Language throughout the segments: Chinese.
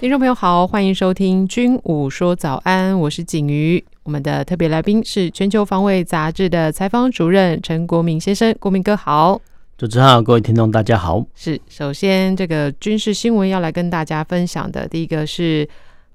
听众朋友好，欢迎收听《军武说早安》，我是景瑜。我们的特别来宾是《全球防卫杂志》的采访主任陈国铭先生，国铭哥好。主持人好，各位听众大家好。是，首先这个军事新闻要来跟大家分享的，第一个是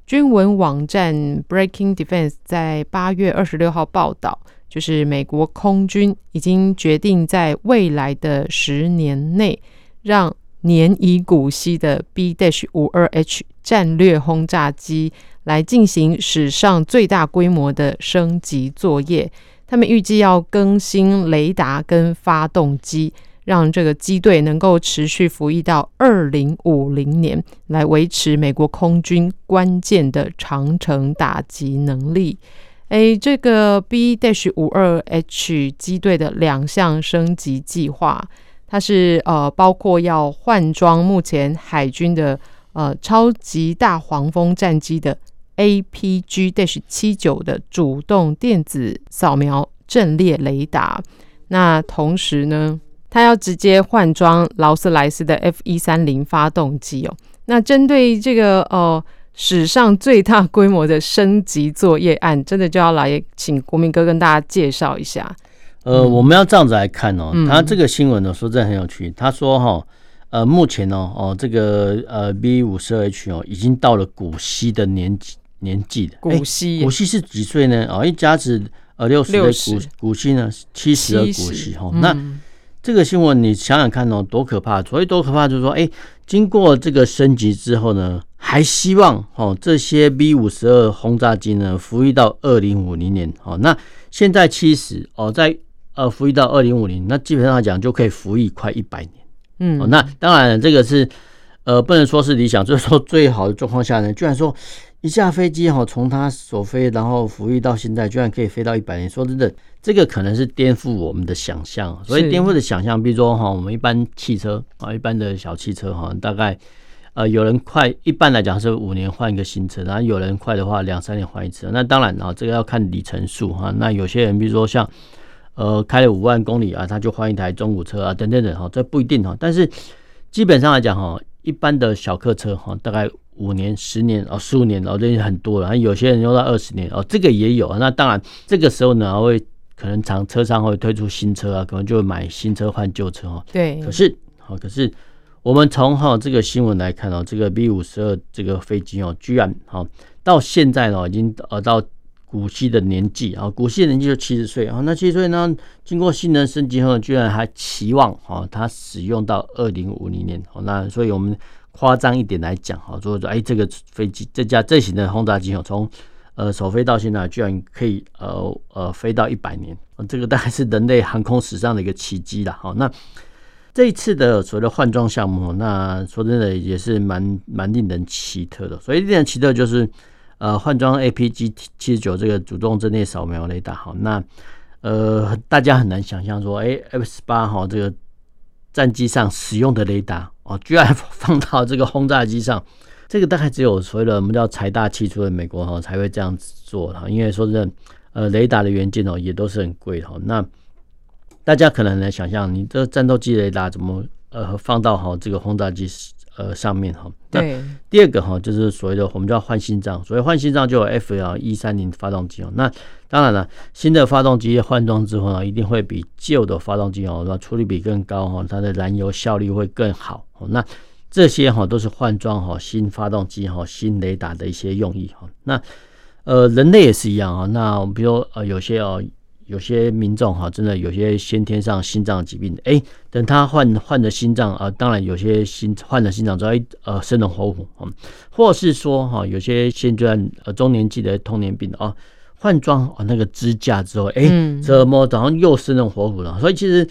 军文网站 Breaking Defense 在八月二十六号报道，就是美国空军已经决定在未来的十年内让年已古稀的 B-52H 战略轰炸机来进行史上最大规模的升级作业。他们预计要更新雷达跟发动机，让这个机队能够持续服役到二零五零年，来维持美国空军关键的长城打击能力。诶，这个 B-52H 机队的两项升级计划。它是呃，包括要换装目前海军的呃超级大黄蜂战机的 APG-79 的主动电子扫描阵列雷达。那同时呢，它要直接换装劳斯莱斯的 F130 发动机哦。那针对这个呃史上最大规模的升级作业案，真的就要来请国民哥跟大家介绍一下。呃，我们要这样子来看哦，他这个新闻呢，说真的很有趣。他说哈，呃，目前呢，哦，这个呃 B 五十二 H 哦，已经到了古稀的年纪年纪的。古稀，古稀是几岁呢？哦，一家子呃六十的古古稀呢，七十的古稀哈。那这个新闻你想想看哦，多可怕！所以多可怕，就是说，哎，经过这个升级之后呢，还希望哦这些 B 五十二轰炸机呢服役到二零五零年。哦，那现在七十哦，在呃，服役到二零五零，那基本上来讲就可以服役快一百年。嗯、哦，那当然这个是呃，不能说是理想，就是说最好的状况下呢，居然说一架飞机哈，从它首飞然后服役到现在，居然可以飞到一百年。说真的，这个可能是颠覆我们的想象。所以颠覆的想象，比如说哈，我们一般汽车啊，一般的小汽车哈，大概呃有人快，一般来讲是五年换一个新车，然后有人快的话两三年换一次。那当然啊，这个要看里程数哈。那有些人比如说像。呃，开了五万公里啊，他就换一台中古车啊，等等等哈，这不一定哈。但是基本上来讲哈，一般的小客车哈，大概五年、十年哦，十五年哦，这已经很多了。有些人用到二十年哦，这个也有。那当然，这个时候呢，会可能厂车商会推出新车啊，可能就会买新车换旧车哈。对。可是好，可是我们从哈这个新闻来看哦，这个 B 五十二这个飞机哦，居然哈到现在呢，已经呃到。古稀的年纪啊，古稀的年纪就七十岁啊，那七十岁呢，经过性能升级后，居然还期望啊，它使用到二零五零年。那所以我们夸张一点来讲哈，说说哎，这个飞机这架这型的轰炸机哦，从呃首飞到现在，居然可以呃呃飞到一百年，这个大概是人类航空史上的一个奇迹了。好，那这一次的所谓的换装项目，那说真的也是蛮蛮令人奇特的。所以令人奇特就是。呃，换装 APG 七十九这个主动阵列扫描雷达，好，那呃，大家很难想象说，哎，F 十八哈这个战机上使用的雷达哦，居然 放到这个轰炸机上，这个大概只有所谓的我们叫财大气粗的美国哈才会这样子做哈，因为说真的，呃，雷达的元件哦也都是很贵哈，那大家可能很难想象，你这战斗机雷达怎么呃放到哈这个轰炸机？呃，上面哈，对，第二个哈，就是所谓的我们叫换心脏，所谓换心脏就有 F L 一三零发动机哦。那当然了，新的发动机换装之后呢，一定会比旧的发动机哦，那出力比更高哈，它的燃油效率会更好。那这些哈都是换装哈新发动机哈新雷达的一些用意哈。那呃，人类也是一样啊。那我们比如说呃，有些哦。有些民众哈，真的有些先天上心脏疾病，哎，等他换换了心脏啊，当然有些心换了心脏之后，呃，生龙活虎，或是说哈，有些现在呃中年纪的痛年病啊，换装啊那个支架之后，哎，怎么早上又生龙活虎了？所以其实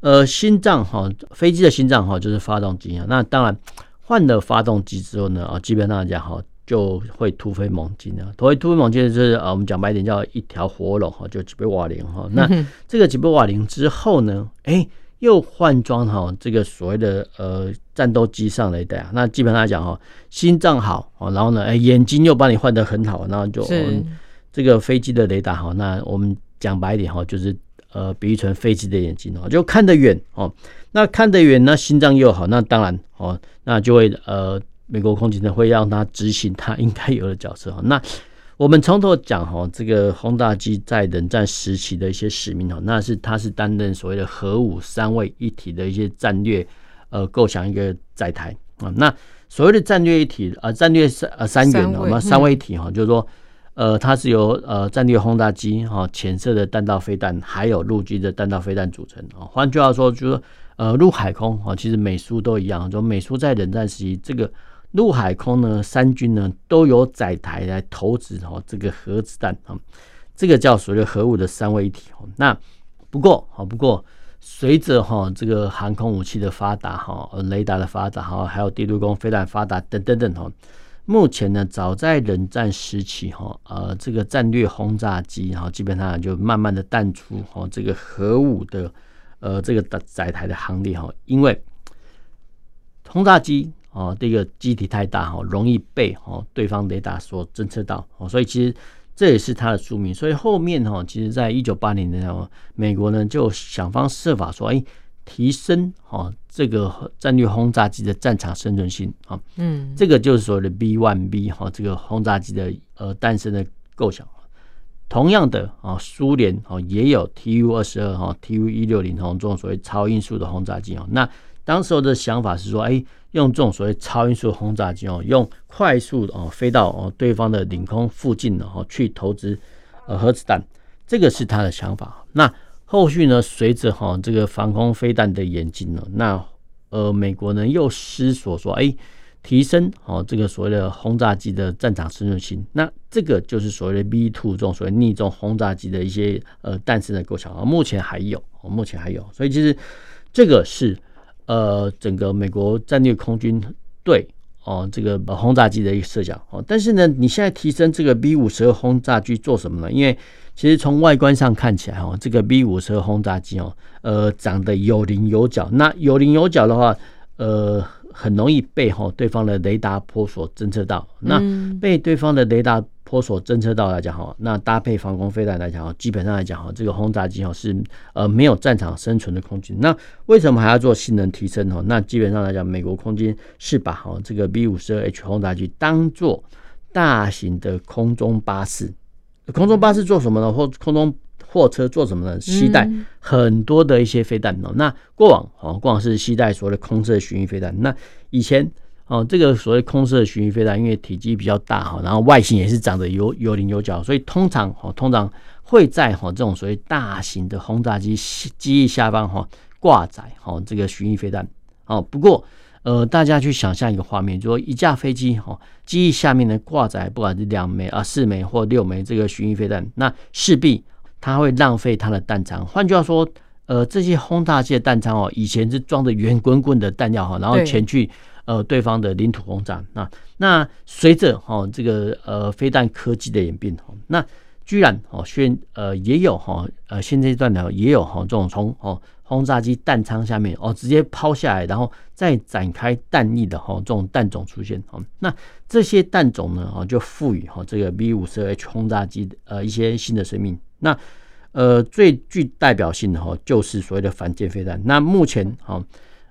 呃，心脏哈，飞机的心脏哈，就是发动机啊。那当然换了发动机之后呢，啊，基本上来讲哈，就会突飞猛进啊。突飞突飞猛进就是啊，我们讲白一点叫一条活龙哈，就几倍瓦林哈。那 这个几倍瓦林之后呢，哎、欸，又换装哈这个所谓的呃战斗机上雷达。那基本上来讲哈，心脏好，然后呢，哎、欸，眼睛又帮你换得很好，然后就这个飞机的雷达哈，那我们讲白一点哈，就是呃，比喻成飞机的眼睛哦，就看得远哦。那看得远，那心脏又好，那当然哦，那就会呃，美国空军呢会让他执行他应该有的角色哈。那 我们从头讲哈，这个轰炸机在冷战时期的一些使命哈，那是它是担任所谓的核武三位一体的一些战略呃构想一个载台啊。那所谓的战略一体啊，战略三呃三元我们三位一体哈，就是说。呃，它是由呃战略轰炸机哈、潜射的弹道飞弹，还有陆基的弹道飞弹组成啊。换句话说，就是说呃陆海空啊，其实美苏都一样，就美苏在冷战时期，这个陆海空呢三军呢都有载台来投掷哈这个核子弹啊，这个叫所谓的核武的三位一体哦。那不过啊，不过随着哈这个航空武器的发达哈，雷达的发达哈，还有地对空飞弹发达等等等哈。目前呢，早在冷战时期哈，呃，这个战略轰炸机哈，基本上就慢慢的淡出哈这个核武的呃这个载台的行列哈，因为轰炸机啊这个机体太大哈，容易被哦对方雷达所侦测到哦，所以其实这也是它的宿命。所以后面哈，其实在一九八零年的时候，美国呢就想方设法说，哎。提升哦这个战略轰炸机的战场生存性啊，嗯，这个就是所谓的 B one B 哈这个轰炸机的呃诞生的构想。同样的啊，苏联哦也有 Tu 二十二哈 Tu 一六零哈这种所谓超音速的轰炸机啊。那当时候的想法是说，哎，用这种所谓超音速轰炸机哦，用快速哦飞到哦对方的领空附近然后去投掷呃核子弹，这个是他的想法。那后续呢，随着哈这个防空飞弹的演进呢，那呃美国呢又思索说，哎，提升哦这个所谓的轰炸机的战场生存性，那这个就是所谓的 B two 这种所谓逆重轰炸机的一些呃诞生的构想啊，目前还有，哦目前还有，所以其实这个是呃整个美国战略空军队哦这个轰炸机的一个设想哦，但是呢，你现在提升这个 B 五十二轰炸机做什么呢？因为其实从外观上看起来，哦，这个 B 五十二轰炸机哦，呃，长得有棱有角。那有棱有角的话，呃，很容易被哈对方的雷达波所侦测到。那被对方的雷达波索侦测到来讲，哈，那搭配防空飞弹来讲，哈，基本上来讲，哈，这个轰炸机哈是呃没有战场生存的空间。那为什么还要做性能提升？哈，那基本上来讲，美国空军是把哈这个 B 五十二 H 轰炸机当做大型的空中巴士。空中巴士做什么呢？或空中货车做什么呢？携带很多的一些飞弹哦。那过往哦，过往是携带所谓的空射巡弋飞弹。那以前哦，这个所谓空射巡弋飞弹，因为体积比较大哈，然后外形也是长得有有棱有角，所以通常哦，通常会在哈这种所谓大型的轰炸机机翼下方哈挂载哈这个巡弋飞弹哦。不过呃，大家去想象一个画面，就说一架飞机哈，机翼下面呢挂载不管是两枚啊、四枚或六枚这个巡弋飞弹，那势必它会浪费它的弹仓。换句话说，呃，这些轰炸机的弹仓哦，以前是装的圆滚滚的弹药哈，然后前去呃对方的领土轰炸。那那随着哈这个呃飞弹科技的演变哈，那居然哦现呃也有哈呃现阶段呢也有哈这种从哦。轰炸机弹仓下面哦，直接抛下来，然后再展开弹翼的哈，这种弹种出现哦。那这些弹种呢，哦，就赋予哈这个 B 五十 H 轰炸机呃一些新的生命。那呃最具代表性的哈，就是所谓的反舰飞弹。那目前哈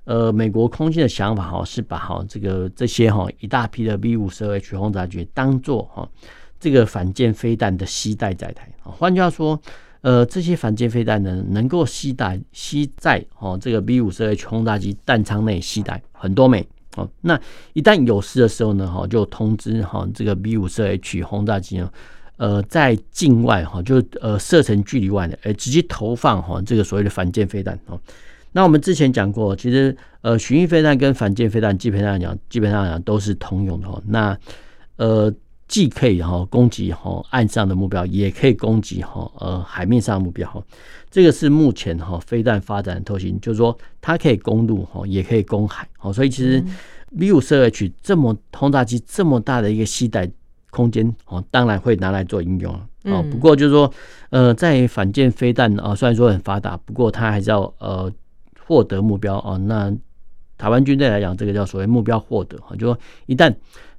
呃美国空军的想法哈是把哈这个这些哈一大批的 B 五十二 H 轰炸机当做哈这个反舰飞弹的携带载台。换句话说。呃，这些反舰飞弹呢，能够携带携在哦这个 B 五十二 H 轰炸机弹舱内携带很多枚哦。那一旦有事的时候呢，哈就通知哈这个 B 五十二 H 轰炸机呢，呃在境外哈就呃射程距离外的，呃直接投放哈这个所谓的反舰飞弹哦。那我们之前讲过，其实呃巡弋飞弹跟反舰飞弹基本上讲基本上讲都是通用的哦。那呃。既可以哈攻击哈岸上的目标，也可以攻击哈呃海面上的目标哈。这个是目前哈飞弹发展的特性，就是说它可以攻陆哈，也可以攻海。好，所以其实 B 五十二 H 这么轰炸机这么大的一个携带空间哦，当然会拿来做应用哦。嗯、不过就是说，呃，在反舰飞弹啊，虽然说很发达，不过它还是要呃获得目标啊。那台湾军队来讲，这个叫所谓目标获得啊，就说一旦。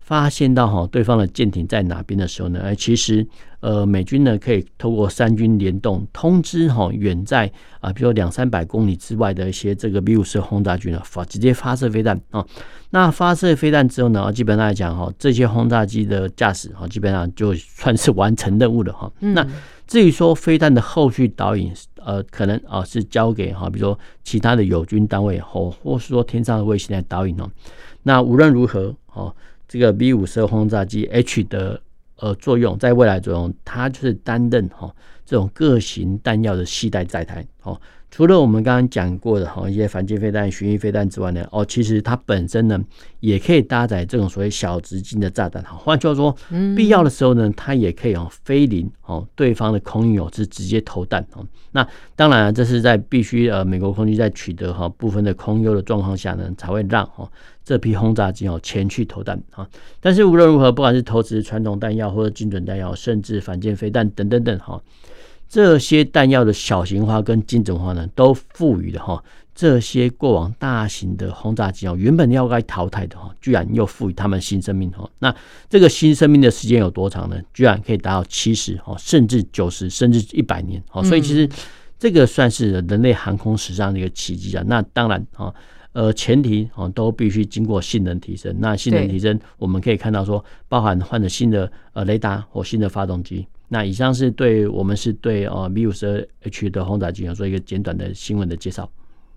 发现到哈对方的舰艇在哪边的时候呢？哎，其实呃美军呢可以透过三军联动通知哈远在啊，比如说两三百公里之外的一些这个 B 五十轰炸机呢发直接发射飞弹啊。那发射飞弹之后呢，基本上来讲哈，这些轰炸机的驾驶哈基本上就算是完成任务了哈。那至于说飞弹的后续导引，呃，可能啊是交给哈，比如说其他的友军单位或或是说天上的卫星来导引哦。那无论如何哦。这个 B 五十二轰炸机 H 的呃作用，在未来作用，它就是担任哈这种各型弹药的系带载台哦。除了我们刚刚讲过的哈一些反舰飞弹、巡弋飞弹之外呢，哦，其实它本身呢也可以搭载这种所谓小直径的炸弹哈。换句话说，必要的时候呢，它也可以哦飞临哦对方的空域哦，是直接投弹哦。那当然，这是在必须呃美国空军在取得哈部分的空优的状况下呢，才会让哈这批轰炸机哦前去投弹啊。但是无论如何，不管是投掷传统弹药或者精准弹药，甚至反舰飞弹等等等哈。这些弹药的小型化跟精准化呢，都赋予了哈这些过往大型的轰炸机哦，原本要该淘汰的哈，居然又赋予他们新生命哈。那这个新生命的时间有多长呢？居然可以达到七十哦，甚至九十，甚至一百年哦。所以其实这个算是人类航空史上的一个奇迹啊。那当然啊，呃，前提啊都必须经过性能提升。那性能提升，我们可以看到说，包含换了新的呃雷达或新的发动机。那以上是对我们是对呃 B 五十二 H 的轰炸机做一个简短的新闻的介绍。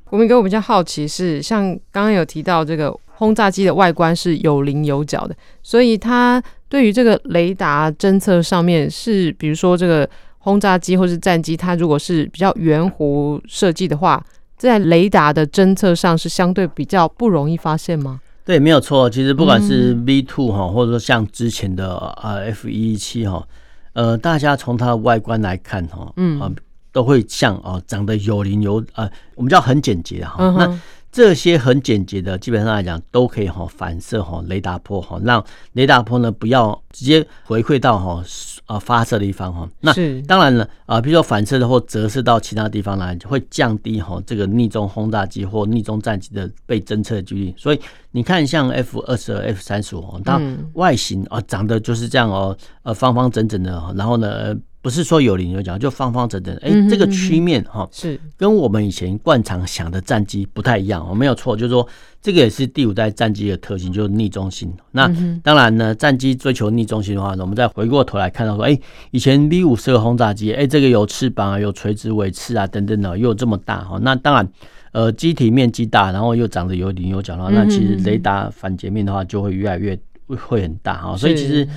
国民哥，我比较好奇是，像刚刚有提到这个轰炸机的外观是有棱有角的，所以它对于这个雷达侦测上面是，比如说这个轰炸机或是战机，它如果是比较圆弧设计的话，在雷达的侦测上是相对比较不容易发现吗？对，没有错。其实不管是 V two 哈，或者说像之前的呃 F 一一七哈。呃，大家从它的外观来看，哈，嗯，啊，都会像啊，长得有棱有呃，我们叫很简洁哈。嗯、那这些很简洁的，基本上来讲都可以哈反射哈雷达波哈，让雷达波呢不要直接回馈到哈啊发射的地方哈。那当然了啊，比如说反射的或折射到其他地方来，会降低哈这个逆中轰炸机或逆中战机的被侦测的几率。所以你看，像 F 二十二、F 三十五，它外形啊长得就是这样哦，呃方方正正的，然后呢。不是说有棱有角，就方方正正。哎、欸，这个曲面哈是跟我们以前惯常想的战机不太一样。我没有错，就是说这个也是第五代战机的特性，就是逆中心。那当然呢，战机追求逆中心的话呢，我们再回过头来看到说，哎、欸，以前 B 五十二轰炸机，哎，这个有翅膀啊，有垂直尾翅啊，等等的，又有这么大哈。那当然，呃，机体面积大，然后又长得有棱有角的话，那其实雷达反截面的话就会越来越会很大哈。所以其实。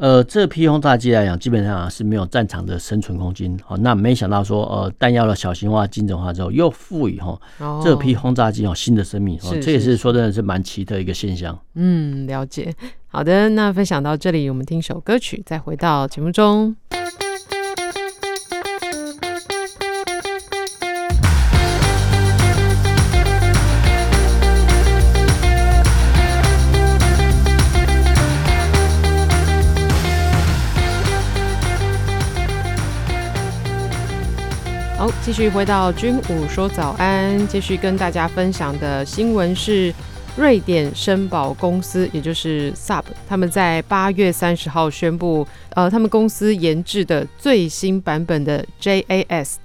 呃，这批轰炸机来讲，基本上是没有战场的生存空间。好，那没想到说，呃，弹药的小型化、精准化之后，又赋予哈这批轰炸机有新的生命。哦，这也是说真的是蛮奇特一个现象。嗯，了解。好的，那分享到这里，我们听首歌曲，再回到节目中。继续回到军武说早安，继续跟大家分享的新闻是，瑞典绅宝公司，也就是 Saab，他们在八月三十号宣布，呃，他们公司研制的最新版本的 JAS-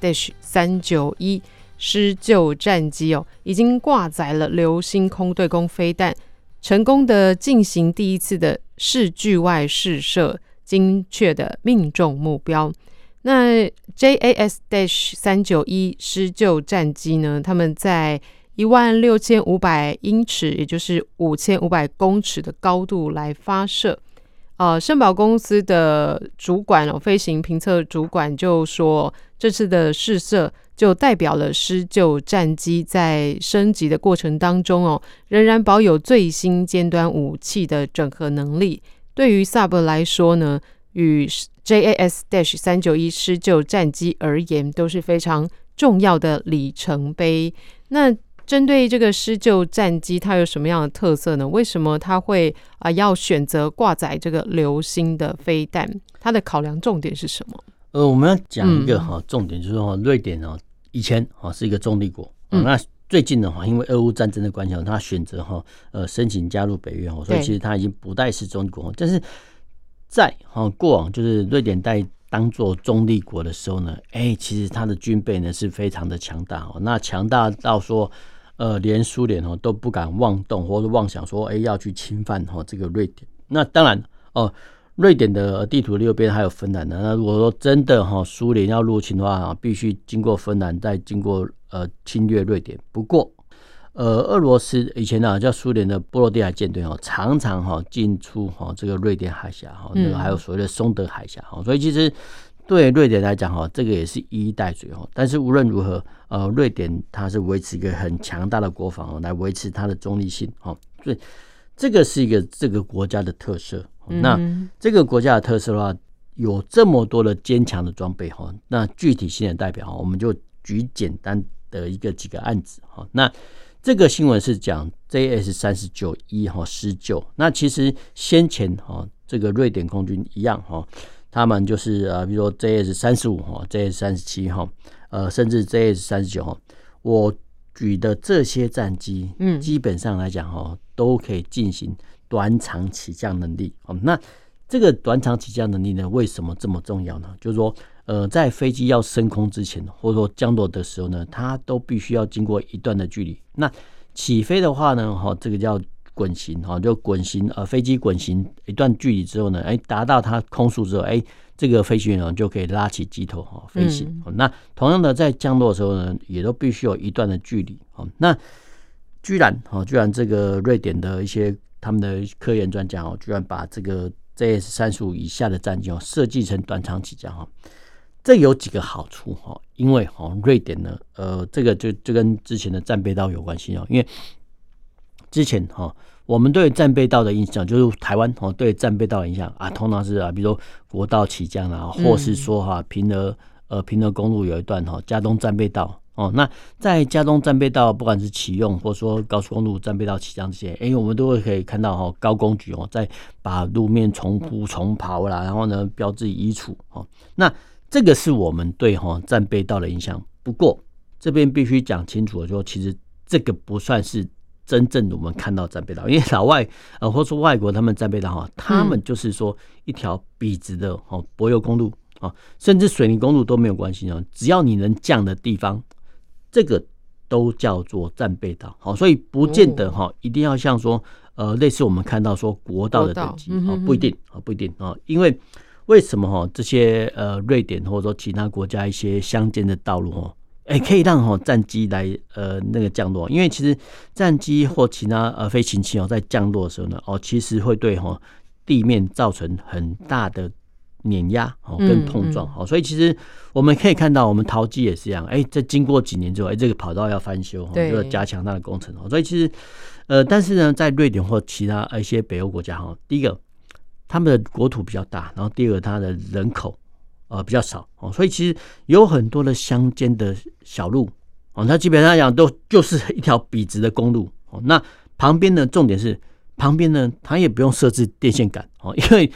三九一施救战机哦，已经挂载了流星空对空飞弹，成功的进行第一次的视距外试射，精确的命中目标。那 JAS Dash 三九一施救战机呢？他们在一万六千五百英尺，也就是五千五百公尺的高度来发射。呃，绅宝公司的主管哦，飞行评测主管就说，这次的试射就代表了施救战机在升级的过程当中哦，仍然保有最新尖端武器的整合能力。对于 Saab 来说呢，与 JAS- 三九一施救战机而言都是非常重要的里程碑。那针对这个施救战机，它有什么样的特色呢？为什么它会啊、呃、要选择挂载这个流星的飞弹？它的考量重点是什么？呃，我们要讲一个哈重点，就是说瑞典哦，以前哈是一个中立国，嗯、那最近的话，因为俄乌战争的关系，它选择哈呃申请加入北约哦，所以其实它已经不再是中立国。但是在哈过往，就是瑞典在当做中立国的时候呢，哎，其实他的军备呢是非常的强大哦，那强大到说呃连苏联哦都不敢妄动或者妄想说哎要去侵犯哈这个瑞典。那当然哦。瑞典的地图右边还有芬兰的。那如果说真的哈，苏联要入侵的话，必须经过芬兰，再经过呃侵略瑞典。不过，呃，俄罗斯以前呢叫苏联的波罗的海舰队哦，常常哈进出哈这个瑞典海峡哈，那个还有所谓的松德海峡哈。所以其实对瑞典来讲哈，这个也是一衣带水哦。但是无论如何，呃，瑞典它是维持一个很强大的国防来维持它的中立性哈。所以这个是一个这个国家的特色。那这个国家的特色的话，有这么多的坚强的装备哈。那具体性的代表哈，我们就举简单的一个几个案子哈。那这个新闻是讲 JS 三十九一哈施救。那其实先前哈，这个瑞典空军一样哈，他们就是啊，比如说 JS 三十五哈，JS 三十七哈，呃，甚至 JS 三十九哈，我举的这些战机，嗯，基本上来讲哈，都可以进行。短场起降能力，哦，那这个短场起降能力呢，为什么这么重要呢？就是说，呃，在飞机要升空之前，或者说降落的时候呢，它都必须要经过一段的距离。那起飞的话呢，哈，这个叫滚行，哈，就滚行，呃，飞机滚行一段距离之后呢，哎，达到它空速之后，哎，这个飞行员就可以拉起机头，哈，飞行。那同样的，在降落的时候呢，也都必须有一段的距离，哦，那居然，哈，居然这个瑞典的一些。他们的科研专家哦，居然把这个 JS 三十五以下的战机哦设计成短场起降哈，这有几个好处哈，因为哈瑞典呢，呃，这个就就跟之前的战备道有关系哦，因为之前哈我们对战备道的印象就是台湾哦对战备道的印象啊，通常是啊，比如说国道起降啊，或是说哈平和呃平峨公路有一段哈加东战备道。哦，那在加东战备道，不管是启用或者说高速公路战备道起降这些，哎，我们都会可以看到哈，高工局哦，在把路面重铺重刨啦，然后呢，标志移除哦。那这个是我们对哈战备道的印象。不过这边必须讲清楚的说，其实这个不算是真正的我们看到战备道，因为老外呃或者说外国他们战备道哈，他们就是说一条笔直的哦柏油公路啊，甚至水泥公路都没有关系哦，只要你能降的地方。这个都叫做战备道，好，所以不见得哈，一定要像说呃，类似我们看到说国道的等级啊，不一定啊，不一定啊，因为为什么哈这些呃瑞典或者说其他国家一些乡间的道路哦，哎，可以让哈战机来呃那个降落，因为其实战机或其他呃飞行器哦在降落的时候呢，哦其实会对哈地面造成很大的。碾压哦，跟碰撞哦，所以其实我们可以看到，我们桃机也是一样。哎，在经过几年之后，哎，这个跑道要翻修，就要加强它的工程哦。所以其实，呃，但是呢，在瑞典或其他一些北欧国家哈，第一个，他们的国土比较大，然后第二个，它的人口呃比较少哦，所以其实有很多的乡间的小路哦，它基本上讲都就是一条笔直的公路哦。那旁边呢，重点是旁边呢，它也不用设置电线杆哦，因为。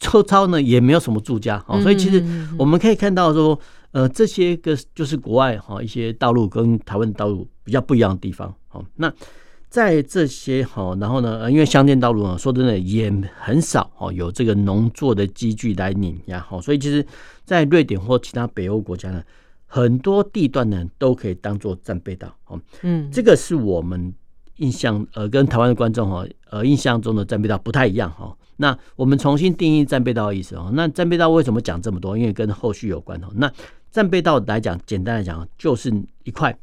周遭呢也没有什么住家哦，所以其实我们可以看到说，呃，这些个就是国外哈一些道路跟台湾的道路比较不一样的地方。哦，那在这些哈，然后呢，因为乡间道路呢，说真的也很少哦，有这个农作的机具来碾压，好，所以其实，在瑞典或其他北欧国家呢，很多地段呢都可以当做战备道。哦，嗯，这个是我们印象呃跟台湾的观众哈呃印象中的战备道不太一样哈。那我们重新定义战备道的意思哦。那战备道为什么讲这么多？因为跟后续有关哦。那战备道来讲，简单来讲，就是一块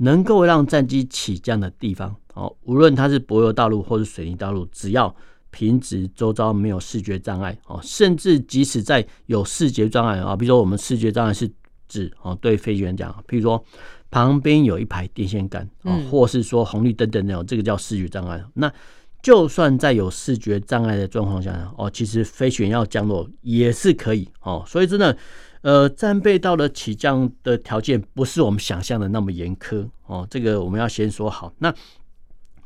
能够让战机起降的地方哦。无论它是柏油道路或是水泥道路，只要平直，周遭没有视觉障碍哦，甚至即使在有视觉障碍啊，比如说我们视觉障碍是指哦，对飞行员讲，譬如说旁边有一排电线杆啊，或是说红绿灯等等，这个叫视觉障碍。那就算在有视觉障碍的状况下呢，哦，其实飞行员要降落也是可以哦。所以真的，呃，战备道的起降的条件不是我们想象的那么严苛哦，这个我们要先说好。那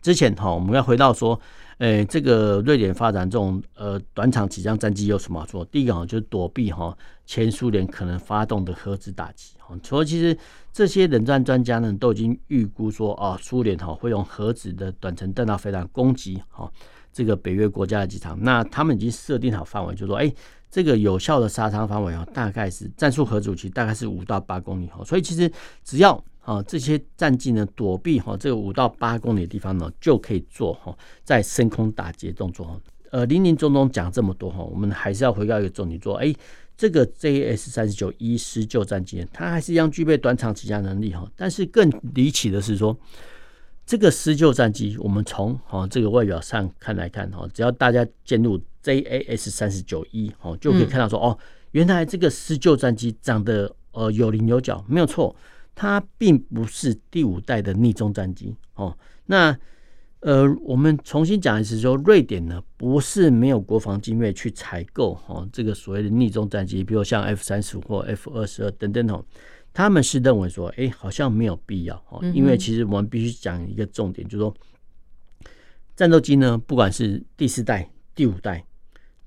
之前哈，我们要回到说。诶，这个瑞典发展这种呃短场起降战机有什么好处？第一个，就是躲避哈前苏联可能发动的核子打击哈。所以其实这些冷战专家呢都已经预估说啊，苏联哈会用核子的短程弹道飞弹攻击哈这个北约国家的机场。那他们已经设定好范围，就是说诶，这个有效的杀伤范围哈大概是战术核武器大概是五到八公里哈。所以其实只要啊，这些战机呢躲避哈这个五到八公里的地方呢，就可以做哈在升空打击动作。呃，林林总总讲这么多哈，我们还是要回到一个重点，做哎，这个 JS 三十九 E 施救战机，它还是一样具备短场起降能力哈。但是更离奇的是说，这个施救战机，我们从哈这个外表上看来看哈，只要大家进入 JAS 三十九 E 哦，就可以看到说哦，原来这个施救战机长得呃有棱有角，没有错。它并不是第五代的逆中战机哦。那呃，我们重新讲一次，说瑞典呢不是没有国防经费去采购哦，这个所谓的逆中战机，比如像 F 三十五或 F 二十二等等哦。他们是认为说，哎，好像没有必要哦，因为其实我们必须讲一个重点，就是说战斗机呢，不管是第四代、第五代，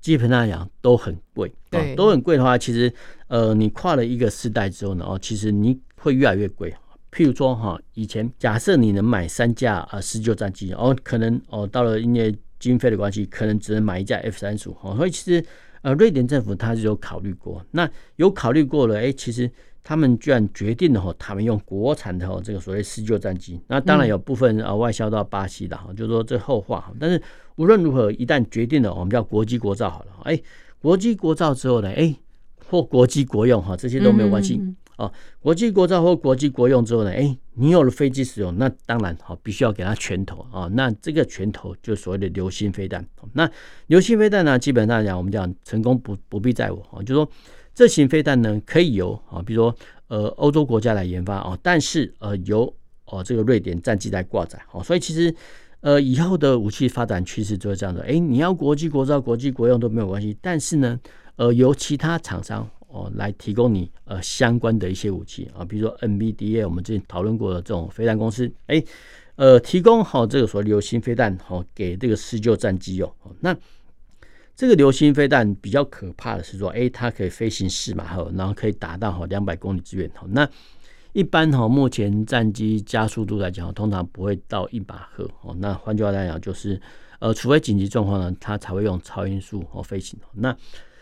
基本上来讲都很贵，对，都很贵的话，其实呃，你跨了一个世代之后呢，哦，其实你。会越来越贵，譬如说哈，以前假设你能买三架啊施救战机，哦，可能哦到了因为经费的关系，可能只能买一架 F 三十五，所以其实呃瑞典政府他是有考虑过，那有考虑过了，哎，其实他们居然决定了哈，他们用国产的哈这个所谓施救战机，那当然有部分啊外销到巴西的哈，就是说这后话哈，但是无论如何，一旦决定了，我们叫国机国造好了，哎，国机国造之后呢，哎，或国机国用哈，这些都没有关系。哦，国际国造或国际国用之后呢，哎，你有了飞机使用，那当然好，必须要给它拳头啊。那这个拳头就所谓的流星飞弹。那流星飞弹呢，基本上讲，我们讲成功不不必在我啊，就是说这型飞弹呢，可以由啊，比如说呃欧洲国家来研发啊，但是呃由哦这个瑞典战机来挂载。好，所以其实呃以后的武器发展趋势就是这样的。哎，你要国际国造、国际国用都没有关系，但是呢，呃由其他厂商。哦，来提供你呃相关的一些武器啊，比如说 NBDA，我们之前讨论过的这种飞弹公司，哎，呃，提供好这个所谓流星飞弹，好给这个施救战机用。那这个流星飞弹比较可怕的是说，哎，它可以飞行四马赫，然后可以达到好两百公里之远。那一般哈，目前战机加速度来讲，通常不会到一马赫。哦，那换句话来讲，就是呃，除非紧急状况呢，它才会用超音速哦飞行。那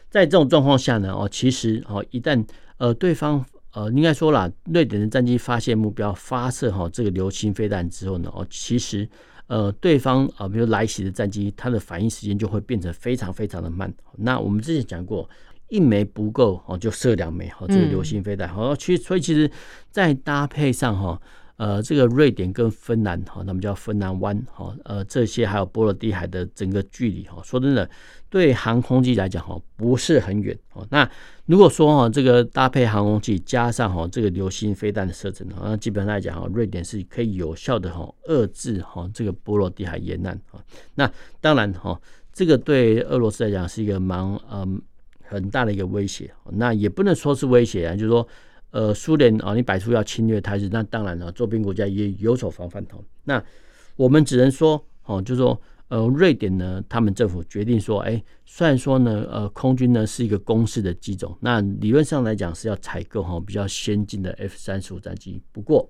在这种状况下呢，哦，其实哦，一旦呃对方呃应该说啦，瑞典的战机发现目标，发射哈这个流星飞弹之后呢，哦，其实呃对方啊，比如来袭的战机，它的反应时间就会变成非常非常的慢。那我们之前讲过，一枚不够哦，就射两枚哈，这个流星飞弹。好，其实所以其实在搭配上哈。呃，这个瑞典跟芬兰哈，那么叫芬兰湾哈，呃，这些还有波罗的海的整个距离哈，说真的，对航空机来讲哈，不是很远哦。那如果说哈，这个搭配航空器加上哈这个流星飞弹的射程，那基本上来讲哈，瑞典是可以有效的哈遏制哈这个波罗的海沿岸啊。那当然哈，这个对俄罗斯来讲是一个蛮嗯很大的一个威胁。那也不能说是威胁啊，就是说。呃，苏联啊，你摆出要侵略态势，那当然了，周边国家也有所防范。那我们只能说，哦，就是说，呃，瑞典呢，他们政府决定说，哎，虽然说呢，呃，空军呢是一个公式的机种，那理论上来讲是要采购哈比较先进的 F 三十五战机。不过，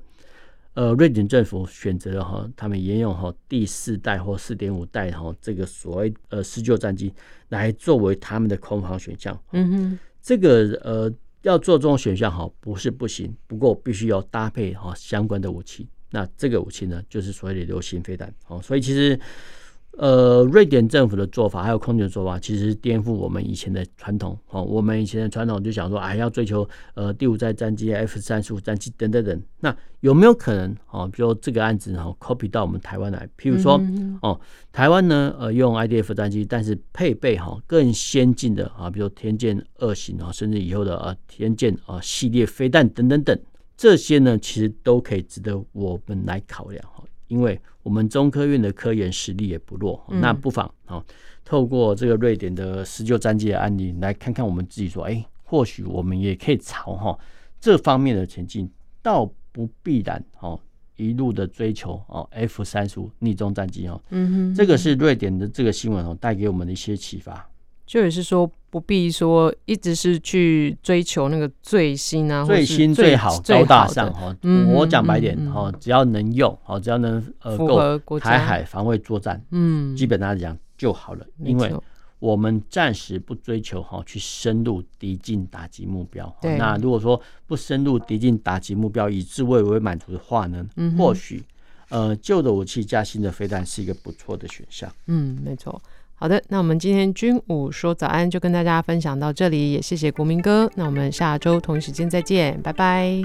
呃，瑞典政府选择了哈，他们沿用哈第四代或四点五代哈这个所谓呃施救战机来作为他们的空防选项。嗯哼，这个呃。要做这种选项哈，不是不行，不过必须要搭配哈相关的武器。那这个武器呢，就是所谓的流行飞弹。哦，所以其实。呃，瑞典政府的做法还有空军的做法，其实颠覆我们以前的传统。哦，我们以前的传统就想说，哎，要追求呃第五代战机、F 三十五战机等等等。那有没有可能哦？比如这个案子哦，copy 到我们台湾来？譬如说哦，台湾呢呃用 IDF 战机，但是配备哈更先进的啊，比如天剑二型啊，甚至以后的啊天剑啊系列飞弹等等等，这些呢其实都可以值得我们来考量哈。因为我们中科院的科研实力也不弱，嗯、那不妨啊，透过这个瑞典的施救战机的案例来看看我们自己说，哎，或许我们也可以朝哈这方面的前进，倒不必然哦一路的追求哦 F 三十五逆中战机哦。嗯哼，这个是瑞典的这个新闻哦带给我们的一些启发。就也是说，不必说一直是去追求那个最新啊，最新最好高大上哈。我讲白点哈，只要能用，好，只要能呃够台海防卫作战，嗯，基本上来讲就好了。因为我们暂时不追求哈去深入敌境打击目标。那如果说不深入敌境打击目标，以自卫为满足的话呢，或许呃旧的武器加新的飞弹是一个不错的选项。嗯，没错。好的，那我们今天军武说早安就跟大家分享到这里，也谢谢国民哥。那我们下周同一时间再见，拜拜。